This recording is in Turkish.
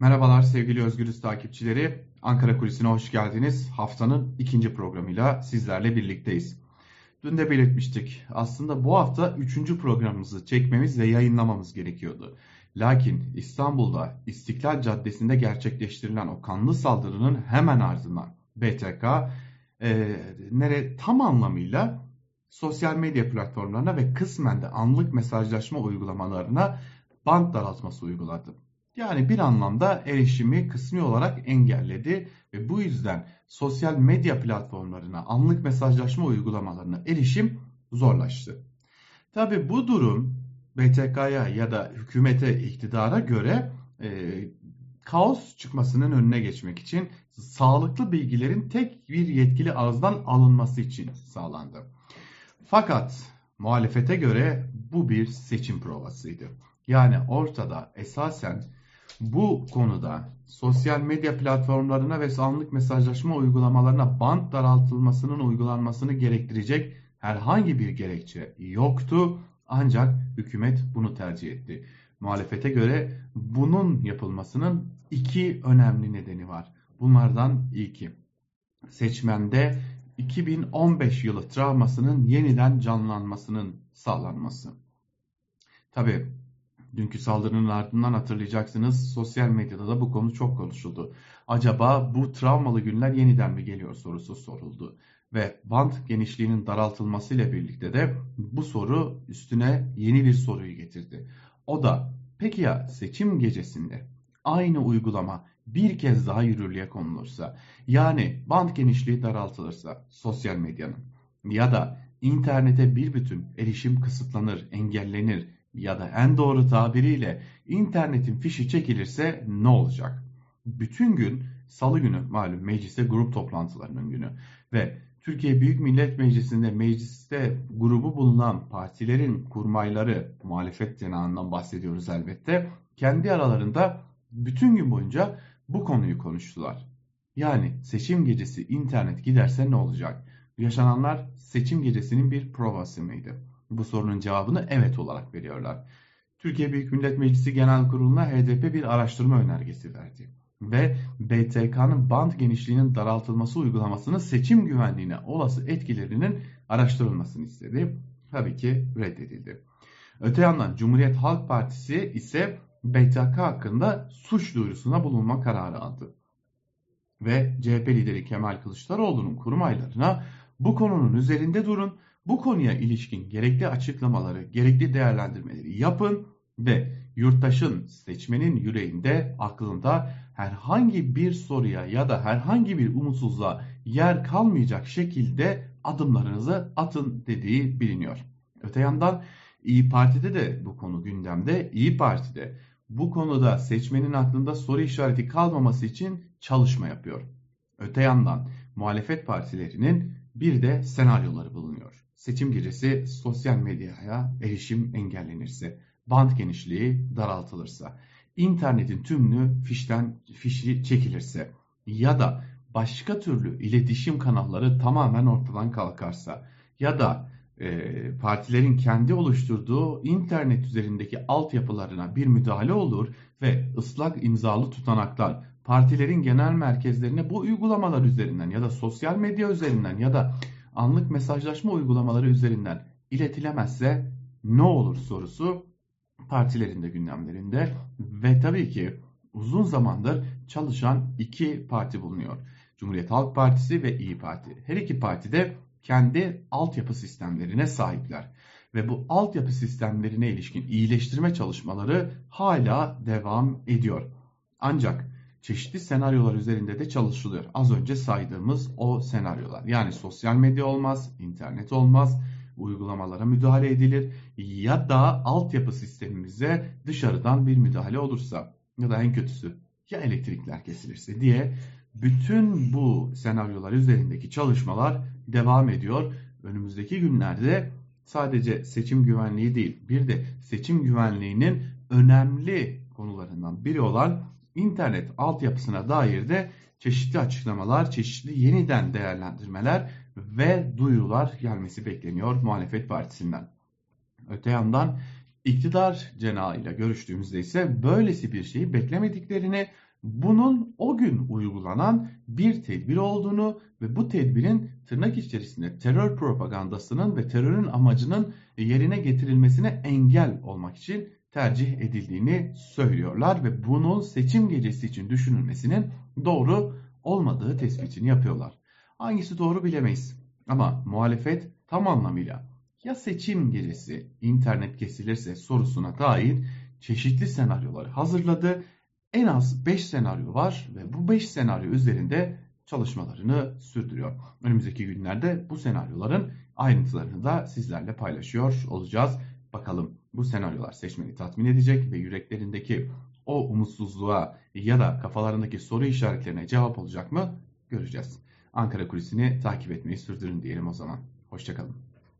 Merhabalar sevgili Özgürüz takipçileri. Ankara Kulisi'ne hoş geldiniz. Haftanın ikinci programıyla sizlerle birlikteyiz. Dün de belirtmiştik. Aslında bu hafta üçüncü programımızı çekmemiz ve yayınlamamız gerekiyordu. Lakin İstanbul'da İstiklal Caddesi'nde gerçekleştirilen o kanlı saldırının hemen ardından BTK e, nere, tam anlamıyla sosyal medya platformlarına ve kısmen de anlık mesajlaşma uygulamalarına band daraltması uyguladı. Yani bir anlamda erişimi kısmi olarak engelledi ve bu yüzden sosyal medya platformlarına, anlık mesajlaşma uygulamalarına erişim zorlaştı. Tabi bu durum BTK'ya ya da hükümete, iktidara göre e, kaos çıkmasının önüne geçmek için sağlıklı bilgilerin tek bir yetkili ağızdan alınması için sağlandı. Fakat muhalefete göre bu bir seçim provasıydı. Yani ortada esasen bu konuda sosyal medya platformlarına ve anlık mesajlaşma uygulamalarına band daraltılmasının uygulanmasını gerektirecek herhangi bir gerekçe yoktu. Ancak hükümet bunu tercih etti. Muhalefete göre bunun yapılmasının iki önemli nedeni var. Bunlardan ilki seçmende 2015 yılı travmasının yeniden canlanmasının sağlanması. Tabi dünkü saldırının ardından hatırlayacaksınız sosyal medyada da bu konu çok konuşuldu. Acaba bu travmalı günler yeniden mi geliyor sorusu soruldu. Ve bant genişliğinin daraltılmasıyla birlikte de bu soru üstüne yeni bir soruyu getirdi. O da peki ya seçim gecesinde aynı uygulama bir kez daha yürürlüğe konulursa yani band genişliği daraltılırsa sosyal medyanın ya da internete bir bütün erişim kısıtlanır, engellenir ya da en doğru tabiriyle internetin fişi çekilirse ne olacak? Bütün gün salı günü malum mecliste grup toplantılarının günü ve Türkiye Büyük Millet Meclisi'nde mecliste grubu bulunan partilerin kurmayları muhalefet cenahından bahsediyoruz elbette kendi aralarında bütün gün boyunca bu konuyu konuştular. Yani seçim gecesi internet giderse ne olacak? Yaşananlar seçim gecesinin bir provası mıydı? Bu sorunun cevabını evet olarak veriyorlar. Türkiye Büyük Millet Meclisi Genel Kurulu'na HDP bir araştırma önergesi verdi. Ve BTK'nın band genişliğinin daraltılması uygulamasının seçim güvenliğine olası etkilerinin araştırılmasını istedi. Tabii ki reddedildi. Öte yandan Cumhuriyet Halk Partisi ise BTK hakkında suç duyurusuna bulunma kararı aldı. Ve CHP lideri Kemal Kılıçdaroğlu'nun kurmaylarına bu konunun üzerinde durun, bu konuya ilişkin gerekli açıklamaları, gerekli değerlendirmeleri yapın ve yurttaşın, seçmenin yüreğinde, aklında herhangi bir soruya ya da herhangi bir umutsuzluğa yer kalmayacak şekilde adımlarınızı atın dediği biliniyor. Öte yandan İyi Parti'de de bu konu gündemde. İyi Parti'de bu konuda seçmenin aklında soru işareti kalmaması için çalışma yapıyor. Öte yandan muhalefet partilerinin bir de senaryoları bulunuyor. Seçim gecesi sosyal medyaya erişim engellenirse, band genişliği daraltılırsa, internetin tümünü fişten fişi çekilirse ya da başka türlü iletişim kanalları tamamen ortadan kalkarsa ya da e, partilerin kendi oluşturduğu internet üzerindeki altyapılarına bir müdahale olur ve ıslak imzalı tutanaklar partilerin genel merkezlerine bu uygulamalar üzerinden ya da sosyal medya üzerinden ya da anlık mesajlaşma uygulamaları üzerinden iletilemezse ne olur sorusu partilerin de gündemlerinde ve tabii ki uzun zamandır çalışan iki parti bulunuyor. Cumhuriyet Halk Partisi ve İyi Parti. Her iki parti de kendi altyapı sistemlerine sahipler. Ve bu altyapı sistemlerine ilişkin iyileştirme çalışmaları hala devam ediyor. Ancak çeşitli senaryolar üzerinde de çalışılıyor. Az önce saydığımız o senaryolar. Yani sosyal medya olmaz, internet olmaz, uygulamalara müdahale edilir ya da altyapı sistemimize dışarıdan bir müdahale olursa ya da en kötüsü ya elektrikler kesilirse diye bütün bu senaryolar üzerindeki çalışmalar devam ediyor. Önümüzdeki günlerde sadece seçim güvenliği değil bir de seçim güvenliğinin önemli konularından biri olan internet altyapısına dair de çeşitli açıklamalar, çeşitli yeniden değerlendirmeler ve duyurular gelmesi bekleniyor muhalefet partisinden. Öte yandan iktidar cenahıyla görüştüğümüzde ise böylesi bir şeyi beklemediklerini bunun o gün uygulanan bir tedbir olduğunu ve bu tedbirin tırnak içerisinde terör propagandasının ve terörün amacının yerine getirilmesine engel olmak için tercih edildiğini söylüyorlar ve bunun seçim gecesi için düşünülmesinin doğru olmadığı tespitini yapıyorlar. Hangisi doğru bilemeyiz. Ama muhalefet tam anlamıyla ya seçim gecesi internet kesilirse sorusuna dair çeşitli senaryoları hazırladı. En az 5 senaryo var ve bu 5 senaryo üzerinde çalışmalarını sürdürüyor. Önümüzdeki günlerde bu senaryoların ayrıntılarını da sizlerle paylaşıyor olacağız. Bakalım bu senaryolar seçmeni tatmin edecek ve yüreklerindeki o umutsuzluğa ya da kafalarındaki soru işaretlerine cevap olacak mı göreceğiz. Ankara Kulisi'ni takip etmeyi sürdürün diyelim o zaman. Hoşçakalın.